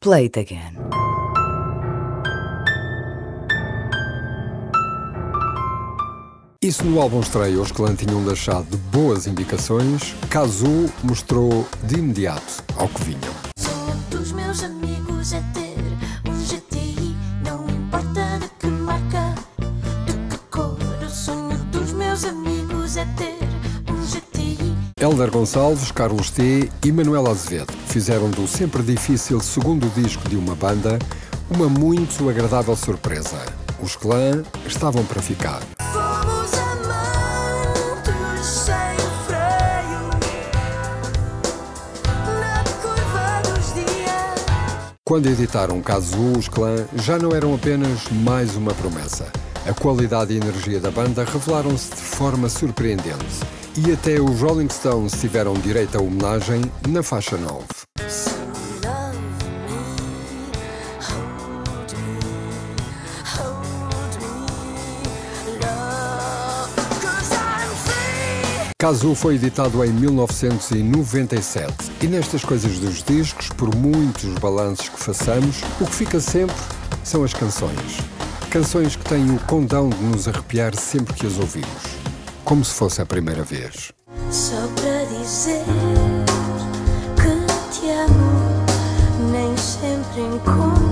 Play it again. E se no álbum estreia os clãs tinham deixado de boas indicações, Kazu mostrou de imediato ao que vinham. Sonho dos meus amigos é ter um GTI, não importa de que marca, de que cor. O sonho dos meus amigos é ter. Hélder Gonçalves, Carlos T e Manuel Azevedo fizeram do sempre difícil segundo disco de uma banda uma muito agradável surpresa. Os clãs estavam para ficar. Quando editaram Kazu, os clãs já não eram apenas mais uma promessa. A qualidade e energia da banda revelaram-se de forma surpreendente. E até os Rolling Stones tiveram direito a homenagem na faixa 9. So love me, hold me, hold me, love, 'cause I'm free. Kazu foi editado em 1997 e nestas coisas dos discos, por muitos balanços que façamos, o que fica sempre são as canções. Canções que têm o condão de nos arrepiar sempre que as ouvimos, como se fosse a primeira vez. Só para dizer que te amo, nem sempre encontro